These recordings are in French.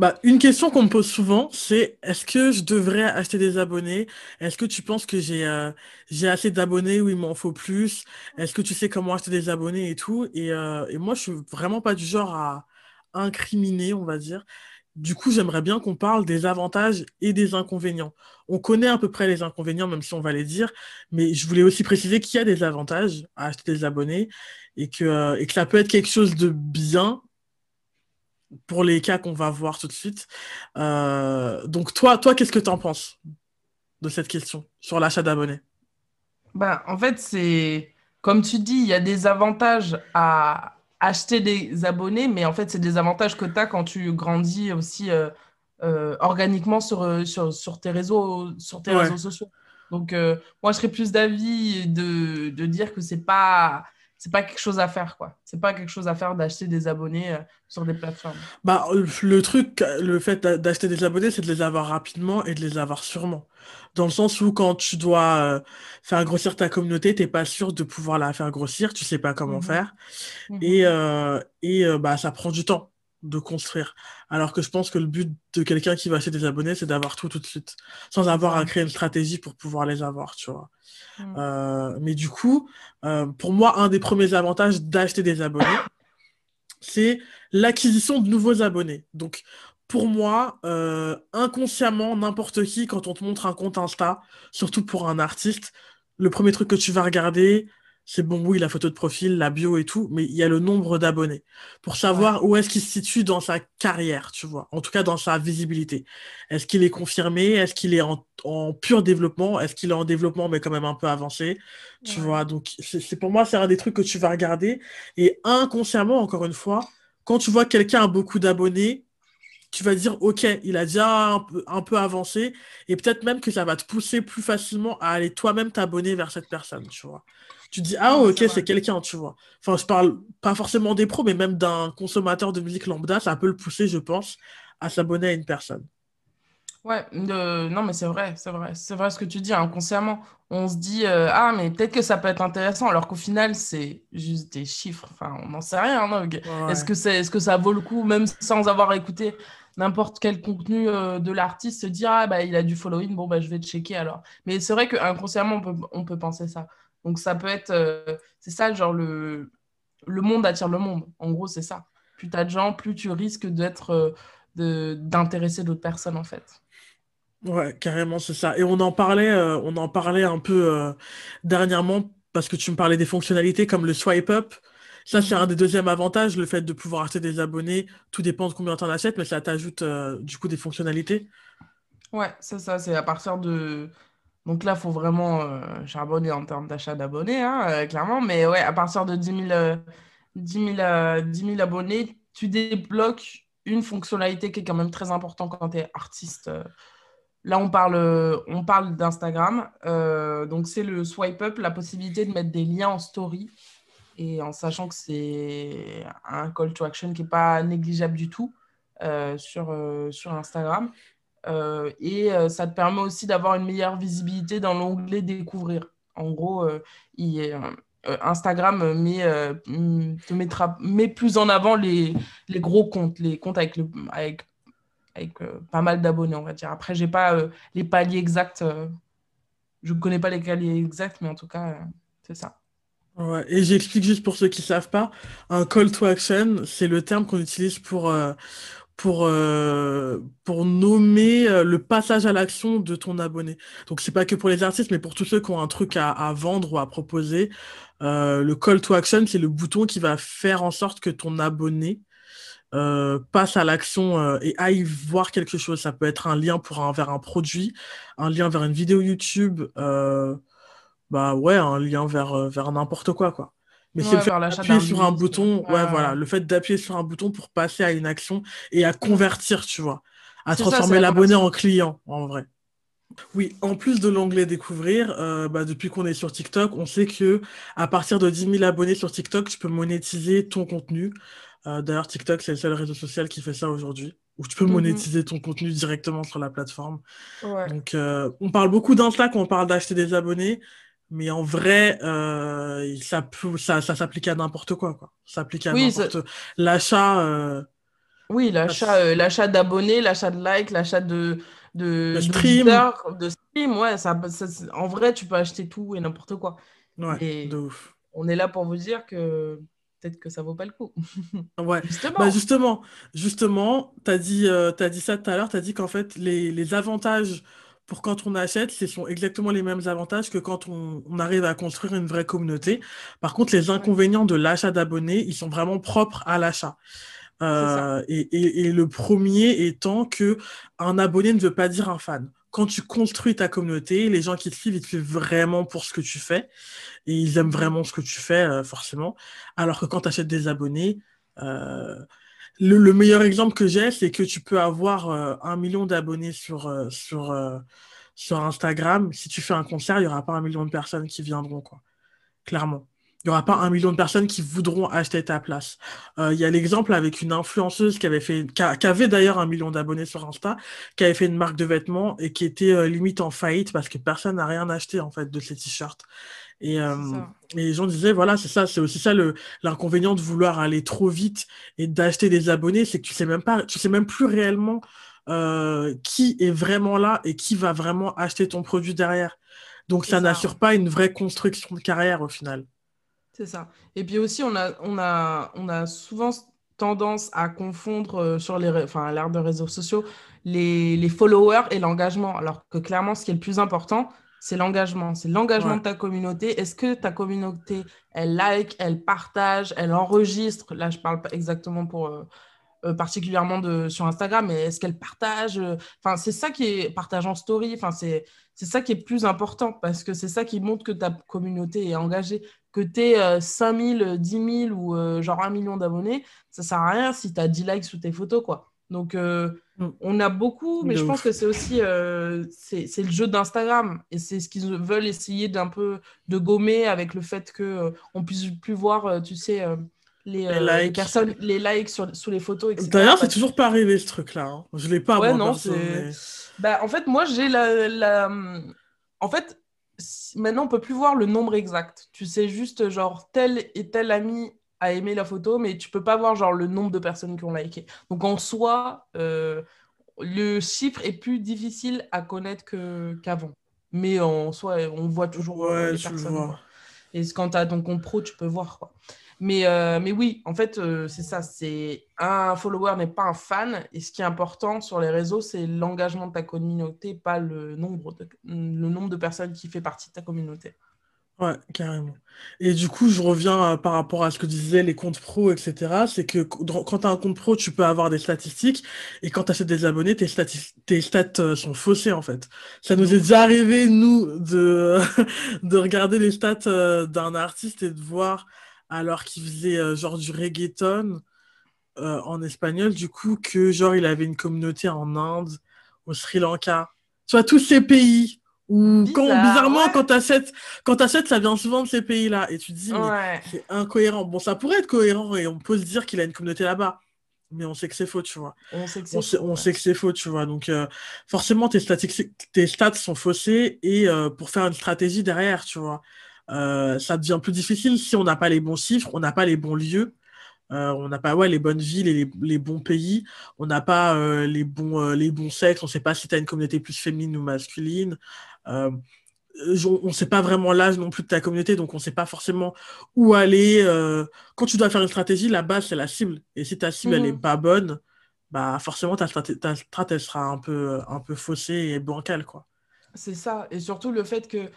Bah, une question qu'on me pose souvent, c'est est-ce que je devrais acheter des abonnés? Est-ce que tu penses que j'ai euh, j'ai assez d'abonnés ou il m'en faut plus? Est-ce que tu sais comment acheter des abonnés et tout? Et, euh, et moi, je suis vraiment pas du genre à incriminer, on va dire. Du coup, j'aimerais bien qu'on parle des avantages et des inconvénients. On connaît à peu près les inconvénients, même si on va les dire, mais je voulais aussi préciser qu'il y a des avantages à acheter des abonnés et que, euh, et que ça peut être quelque chose de bien pour les cas qu'on va voir tout de suite. Euh, donc toi, toi qu'est-ce que tu en penses de cette question sur l'achat d'abonnés? Ben, En fait, c'est comme tu dis, il y a des avantages à acheter des abonnés, mais en fait, c'est des avantages que tu as quand tu grandis aussi euh, euh, organiquement sur, sur, sur, tes réseaux, sur tes réseaux sociaux. Donc, moi, je serais plus d'avis de, de dire que c'est pas c'est pas quelque chose à faire, quoi. C'est pas quelque chose à faire d'acheter des abonnés euh, sur des plateformes. Bah, le truc, le fait d'acheter des abonnés, c'est de les avoir rapidement et de les avoir sûrement. Dans le sens où quand tu dois euh, faire grossir ta communauté, t'es pas sûr de pouvoir la faire grossir, tu sais pas comment mhm. faire. Mhm. Et, euh, et bah, ça prend du temps de construire. Alors que je pense que le but de quelqu'un qui va acheter des abonnés, c'est d'avoir tout tout de suite, sans avoir à créer une stratégie pour pouvoir les avoir, tu vois. Mm. Euh, mais du coup, euh, pour moi, un des premiers avantages d'acheter des abonnés, c'est l'acquisition de nouveaux abonnés. Donc, pour moi, euh, inconsciemment, n'importe qui, quand on te montre un compte Insta, surtout pour un artiste, le premier truc que tu vas regarder, c'est bon, oui, la photo de profil, la bio et tout, mais il y a le nombre d'abonnés. Pour savoir où est-ce qu'il se situe dans sa carrière, tu vois, en tout cas dans sa visibilité. Est-ce qu'il est confirmé? Est-ce qu'il est en, pur développement? Est-ce qu'il est en développement mais quand même un peu avancé Tu vois, donc c'est pour moi, c'est un des trucs que tu vas regarder. Et inconsciemment, encore une fois, quand tu vois quelqu'un a beaucoup d'abonnés, tu vas dire, OK, il a déjà un peu, un peu avancé, et peut-être même que ça va te pousser plus facilement à aller toi-même t'abonner vers cette personne, tu vois tu dis, ah ok, c'est quelqu'un, tu vois. Enfin, je parle pas forcément des pros, mais même d'un consommateur de musique lambda, ça peut le pousser, je pense, à s'abonner à une personne. Ouais, non, mais c'est vrai, c'est vrai. C'est vrai ce que tu dis, inconsciemment. On se dit, euh, ah, mais peut-être que ça peut être intéressant, alors qu'au final, c'est juste des chiffres. Enfin, on n'en sait rien. Est-ce que, c'est, est-ce que ça vaut le coup, même sans avoir écouté n'importe quel contenu euh, de l'artiste, se dire, ah, bah, il a du following, bon, bah, je vais checker alors. Mais c'est vrai qu'inconsciemment, on peut, on peut penser ça. Donc ça peut être, euh, c'est ça, genre le, le monde attire le monde. En gros, c'est ça. Plus tu as de gens, plus tu risques d'être, euh, d'intéresser d'autres personnes en fait. Ouais, carrément, c'est ça. Et on en parlait, euh, on en parlait un peu dernièrement parce que tu me parlais des fonctionnalités comme le swipe up. Ça, c'est un des deuxièmes avantages, le fait de pouvoir acheter des abonnés. Tout dépend de combien tu en achètes, mais ça t'ajoute du coup des fonctionnalités. Ouais, c'est ça. C'est à partir de donc là, il faut vraiment euh, charbonner en termes d'achat d'abonnés, hein, euh, clairement. Mais ouais, à partir de 10 000, euh, abonnés, tu débloques une fonctionnalité qui est quand même très importante quand tu es artiste. Là, on parle, on parle d'Instagram. donc, c'est le swipe up, la possibilité de mettre des liens en story. Et en sachant que c'est un call to action qui n'est pas négligeable du tout sur, sur Instagram. Euh, et euh, ça te permet aussi d'avoir une meilleure visibilité dans l'onglet découvrir. En gros, euh, Instagram met, te mettra, met plus en avant les, les, gros comptes, les comptes avec, avec, avec pas mal d'abonnés, on va dire. Après, j'ai pas les paliers exacts. je ne connais pas les paliers exacts, mais en tout cas, c'est ça. Et j'explique juste pour ceux qui ne savent pas, un call to action, c'est le terme qu'on utilise pour, pour, euh, pour nommer euh, le passage à l'action de ton abonné. Donc, c'est pas que pour les artistes, mais pour tous ceux qui ont un truc à, vendre ou à proposer. Euh, le call to action, c'est le bouton qui va faire en sorte que ton abonné passe à l'action et aille voir quelque chose. Ça peut être un lien pour un, vers un produit, un lien vers une vidéo YouTube, bah ouais, un lien vers, vers n'importe quoi, quoi. Mais c'est le fait d'appuyer sur un bouton, ouais, voilà, le fait d'appuyer sur un bouton pour passer à une action et à convertir, tu vois, à transformer l'abonné en client, en vrai. Oui, en plus de l'onglet découvrir, euh, bah, depuis qu'on est sur TikTok, on sait que à partir de 10 000 abonnés sur TikTok, tu peux monétiser ton contenu. Euh, d'ailleurs, TikTok, c'est le seul réseau social qui fait ça aujourd'hui, où tu peux mhm. monétiser ton contenu directement sur la plateforme. Donc, euh, on parle beaucoup d'Insta quand on parle d'acheter des abonnés, mais en vrai, euh, ça, ça, ça s'applique à n'importe quoi, quoi. Ça s'applique à n'importe... L'achat, euh, Oui, l'achat euh, l'achat d'abonnés, l'achat de likes, l'achat de, de, de stream. de stream, ouais, ça, ça- en vrai, tu peux acheter tout et n'importe quoi. Ouais, de ouf. on est là pour vous dire que peut-être que ça vaut pas le coup. Ouais. Bah Justement. justement, justement, t'as dit, dit ça tout à l'heure, t'as dit qu'en fait, les, les avantages pour quand on achète, ce sont exactement les mêmes avantages que quand on, on arrive à construire une vraie communauté. Par contre, les inconvénients de l'achat d'abonnés, ils sont vraiment propres à l'achat. Euh, et, et- et le premier étant que un abonné ne veut pas dire un fan. Quand tu construis ta communauté, les gens qui te suivent, ils te suivent vraiment pour ce que tu fais et ils aiment vraiment ce que tu fais, euh, forcément. Alors que quand tu achètes des abonnés, euh, le, le meilleur exemple que j'ai, c'est que tu peux avoir euh, un million d'abonnés sur, euh, euh, sur Instagram. Si tu fais un concert, il n'y aura pas un million de personnes qui viendront, quoi. Clairement. Il n'y aura pas un million de personnes qui voudront acheter ta place. Il y a l'exemple avec une influenceuse qui avait d'ailleurs un million d'abonnés sur Insta, qui avait fait une marque de vêtements et qui était limite en faillite parce que personne n'a rien acheté en fait de ses t-shirts. Et, euh, et les gens disaient, voilà, c'est ça, c'est aussi ça l'inconvénient de vouloir aller trop vite et d'acheter des abonnés, c'est que tu sais même pas, tu sais même plus réellement euh, qui est vraiment là et qui va vraiment acheter ton produit derrière. Donc ça ça. n'assure pas une vraie construction de carrière au final. C'est ça. Et puis aussi, on a, on a, on a souvent tendance à confondre euh, sur les, enfin, à l'ère de réseaux sociaux les, les followers et l'engagement. Alors que clairement, ce qui est le plus important, c'est l'engagement. C'est l'engagement Ouais. de ta communauté. Est-ce que ta communauté, elle like, elle partage, elle enregistre? Là, je parle pas exactement pour, euh, euh, particulièrement de, sur Instagram, mais est-ce qu'elle partage? euh, Enfin, c'est ça qui est partage en story. Enfin, c'est, c'est ça qui est plus important parce que c'est ça qui montre que ta communauté est engagée. Que tu aies 5 000, 10 000 ou euh, genre un million d'abonnés, ça sert à rien si tu as 10 likes sous tes photos, quoi. Donc, euh, Mm. on a beaucoup, mais De je pense que c'est aussi euh, c'est, le jeu d'Instagram et c'est ce qu'ils veulent essayer d'un peu de gommer avec le fait que euh, on puisse plus voir, tu sais, les, Les les likes. personnes, les likes sur, sous les photos, etc. D'ailleurs, c'est toujours pas arrivé ce truc-là. hein. Je l'ai pas, Ouais, non, mais... Bah, en fait, moi, j'ai la, la- En fait, maintenant, on peut plus voir le nombre exact. Tu sais juste, genre, tel et tel ami a aimé la photo, mais tu peux pas voir, genre, le nombre de personnes qui ont liké. Donc, en soi, euh, le chiffre est plus difficile à connaître que, qu'avant. Mais en soi, on voit toujours euh, Ouais, les le personnes. Et quand tu as ton compte pro, tu peux voir, quoi. Mais, euh, mais oui, en fait, euh, c'est ça. C'est un follower n'est pas un fan. Et ce qui est important sur les réseaux, c'est l'engagement de ta communauté, pas le nombre de, le nombre de personnes qui fait partie de ta communauté. Ouais, carrément. Et du coup, je reviens euh, par rapport à ce que disaient les comptes pro, etc. C'est que quand tu as un compte pro, tu peux avoir des statistiques. Et quand tu achètes des abonnés, tes tes stats euh, sont faussées, en fait. Ça nous est déjà arrivé, nous, de, de regarder les stats euh, d'un artiste et de voir, alors qu'il faisait genre du reggaeton euh, en espagnol, du coup, que genre il avait une communauté en Inde, au Sri Lanka. Tu vois, tous ces pays où, quand, bizarre, bizarrement, ouais. quand t'achètes, quand t'achètes, ça vient souvent de ces pays-là. Et tu te dis, mais Ouais, c'est incohérent. Bon, ça pourrait être cohérent et on peut se dire qu'il a une communauté là-bas. Mais on sait que c'est faux, tu vois. on sait que On c'est sait, faux. on ouais. sait que c'est faux, tu vois. Donc, euh, forcément, tes statistiques, tes stats sont faussées et euh, pour faire une stratégie derrière, tu vois, euh, ça devient plus difficile si on n'a pas les bons chiffres, on n'a pas les bons lieux, euh, on n'a pas ouais, les bonnes villes et les, les bons pays, on n'a pas euh, les, bons, euh, les bons sexes, on ne sait pas si tu as une communauté plus féminine ou masculine. Euh, on ne sait pas vraiment l'âge non plus de ta communauté, donc on ne sait pas forcément où aller. euh, Quand tu dois faire une stratégie, la base, c'est la cible. Et si ta cible, elle est Mhm. pas bonne, bah forcément, ta strat, ta strat, elle sera un peu, un peu faussée et bancale, quoi. C'est ça. Et surtout le fait que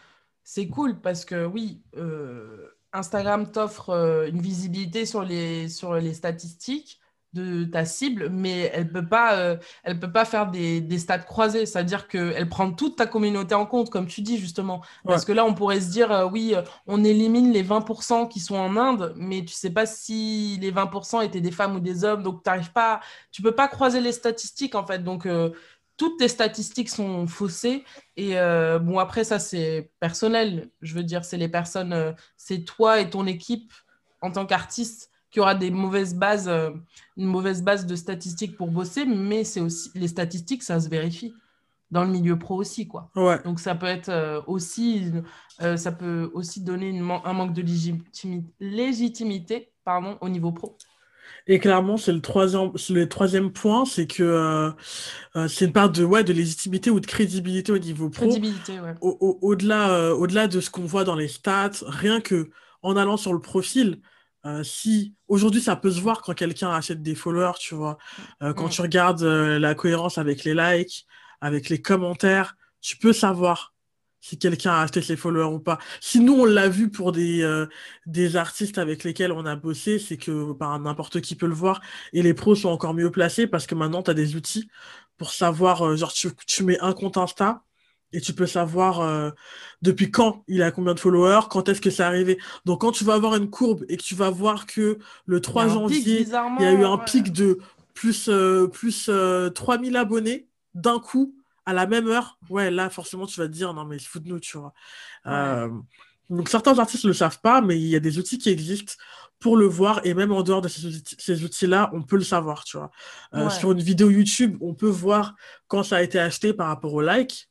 c'est cool parce que oui, euh, Instagram t'offre euh, une visibilité sur les, sur les statistiques de ta cible, mais elle peut pas, euh, elle peut pas faire des, des stats croisés. C'est-à-dire qu'elle prend toute ta communauté en compte, comme tu dis justement. Parce Ouais. que là, on pourrait se dire, euh, oui, euh, on élimine les 20% qui sont en Inde, mais tu sais pas si les 20% étaient des femmes ou des hommes. Donc, t'arrives pas, tu peux pas croiser les statistiques en fait. Donc, euh, toutes tes statistiques sont faussées. Et euh, bon, après, ça, c'est personnel. Je veux dire, c'est les personnes, euh, c'est toi et ton équipe en tant qu'artiste qui aura des mauvaises bases, euh, une mauvaise base de statistiques pour bosser, mais c'est aussi les statistiques, ça se vérifie dans le milieu pro aussi, quoi. Ouais. Donc ça peut être euh, aussi, euh, ça peut aussi donner une un manque de légitimi- légitimité, pardon, au niveau pro. Et clairement, c'est le troisième, le troisième point, c'est que euh, c'est une part de, ouais, de légitimité ou de crédibilité au niveau pro. Crédibilité, ouais. Au, au- au-delà, euh, au-delà de ce qu'on voit dans les stats, rien que en allant sur le profil, euh, si aujourd'hui ça peut se voir quand quelqu'un achète des followers, tu vois, Euh, quand tu regardes euh, la cohérence avec les likes, avec les commentaires, tu peux savoir si quelqu'un a acheté ses followers ou pas. Si nous on l'a vu pour des, euh, des artistes avec lesquels on a bossé, c'est que bah, n'importe qui peut le voir et les pros sont encore mieux placés parce que maintenant tu as des outils pour savoir, euh, genre tu, tu mets un compte Insta. Et tu peux savoir euh, depuis quand il a combien de followers, quand est-ce que c'est arrivé. Donc quand tu vas avoir une courbe et que tu vas voir que le Il y a 3 un pic, janvier, il y a eu un ouais. pic de plus, euh, plus euh, 3000 abonnés d'un coup, à la même heure, ouais, là forcément tu vas te dire non mais se fout de nous, tu vois. Ouais. Euh, donc certains artistes ne le savent pas, mais il y a des outils qui existent pour le voir, et même en dehors de ces outils, ces outils-là, on peut le savoir, tu vois. Euh, Ouais. sur une vidéo YouTube, on peut voir quand ça a été acheté par rapport au like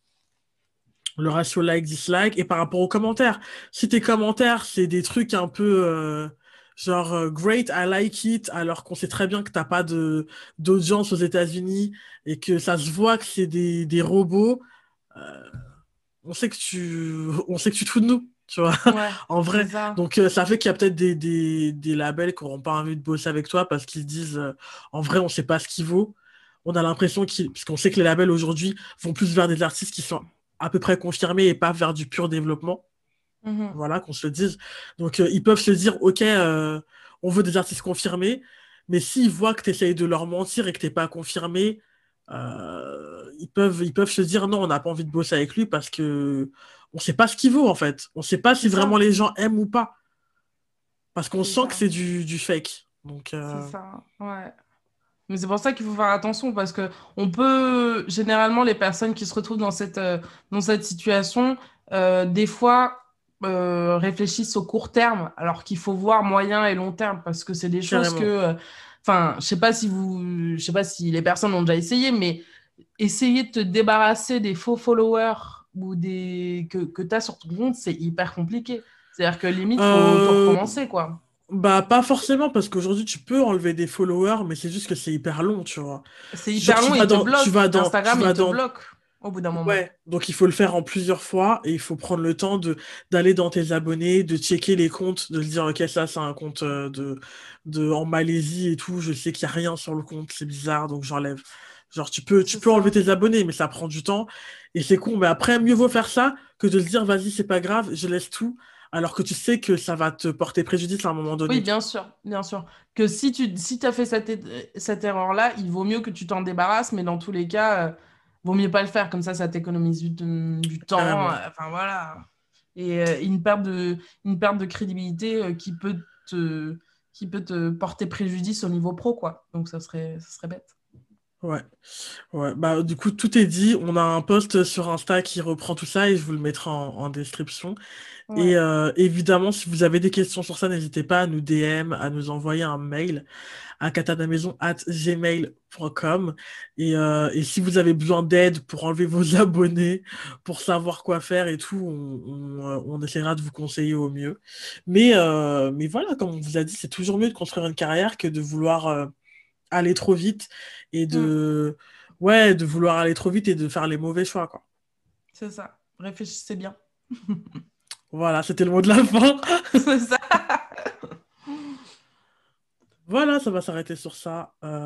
le ratio like-dislike et par rapport aux commentaires. Si tes commentaires, c'est des trucs un peu euh, genre euh, great, I like it, alors qu'on sait très bien que t'as pas de d'audience aux États-Unis et que ça se voit que c'est des, des robots, euh, on sait que tu on sait que tu te fous de nous, tu vois, Ouais, en vrai. ça. Donc ça fait qu'il y a peut-être des, des, des labels qui n'auront pas envie de bosser avec toi parce qu'ils se disent en vrai on sait pas ce qu'il vaut. On a l'impression qu'ils, parce qu'on sait que les labels aujourd'hui vont plus vers des artistes qui sont à peu près confirmés et pas vers du pur développement. Mhm. Voilà, qu'on se le dise. Donc euh, ils peuvent se dire ok, euh, on veut des artistes confirmés, mais s'ils voient que tu essayes de leur mentir et que t'es pas confirmé, euh, ils peuvent, ils peuvent se dire non, on n'a pas envie de bosser avec lui parce que on sait pas ce qu'il vaut en fait. On sait pas si vraiment les gens aiment ou pas. Parce qu'on sent ça. que c'est du, du fake. Donc, C'est ça, ouais. Mais c'est pour ça qu'il faut faire attention parce que on peut, généralement, les personnes qui se retrouvent dans cette, euh, dans cette situation, euh, des fois, euh, réfléchissent au court terme alors qu'il faut voir moyen et long terme parce que c'est des choses que, euh, enfin, je sais pas si vous, je sais pas si les personnes ont déjà essayé, mais essayer de te débarrasser des faux followers ou des que, que tu as sur ton compte, c'est hyper compliqué. C'est-à-dire que limite, faut tout recommencer, quoi. Bah, pas forcément, parce qu'aujourd'hui, tu peux enlever des followers, mais c'est juste que c'est hyper long, tu vois. C'est Genre, hyper tu long, vas il te dans, bloque. tu vas dans, Instagram, tu vas il te dans, bloque au bout d'un moment. Ouais, donc il faut le faire en plusieurs fois et il faut prendre le temps de d'aller dans tes abonnés, de checker les comptes, de se dire ok ça c'est un compte euh, de, de en Malaisie et tout, je sais qu'il n'y a rien sur le compte, c'est bizarre donc j'enlève. Genre tu peux tu peux ça. enlever tes abonnés mais ça prend du temps et c'est con mais après mieux vaut faire ça que de se dire vas-y c'est pas grave, je laisse tout alors que tu sais que ça va te porter préjudice à un moment Oui, donné. bien sûr, bien sûr. Que si tu si as fait cette, cette erreur-là, il vaut mieux que tu t'en débarrasses, mais dans tous les cas, euh, vaut mieux pas le faire. Comme ça, ça t'économise du, du temps. Euh, Enfin, voilà. Et euh, une perte de, une perte de crédibilité euh, qui peut te, qui peut te porter préjudice au niveau pro, quoi. Donc, ça serait, ça serait bête. Ouais. Ouais, bah du coup tout est dit. On a un post sur Insta qui reprend tout ça et je vous le mettrai en, en description. Et euh, évidemment, si vous avez des questions sur ça, n'hésitez pas à nous DM, à nous envoyer un mail à katanamaison@gmail.com. Et, euh, et si vous avez besoin d'aide pour enlever vos abonnés, pour savoir quoi faire et tout, on, on, euh, on essaiera de vous conseiller au mieux. Mais, euh, mais voilà, comme on vous a dit, c'est toujours mieux de construire une carrière que de vouloir euh, aller trop vite et de, ouais, de vouloir aller trop vite et de faire les mauvais choix, quoi. c'est ça. Réfléchissez bien. Voilà, c'était le mot de la fin. C'est ça. Voilà, ça va s'arrêter sur ça. Euh,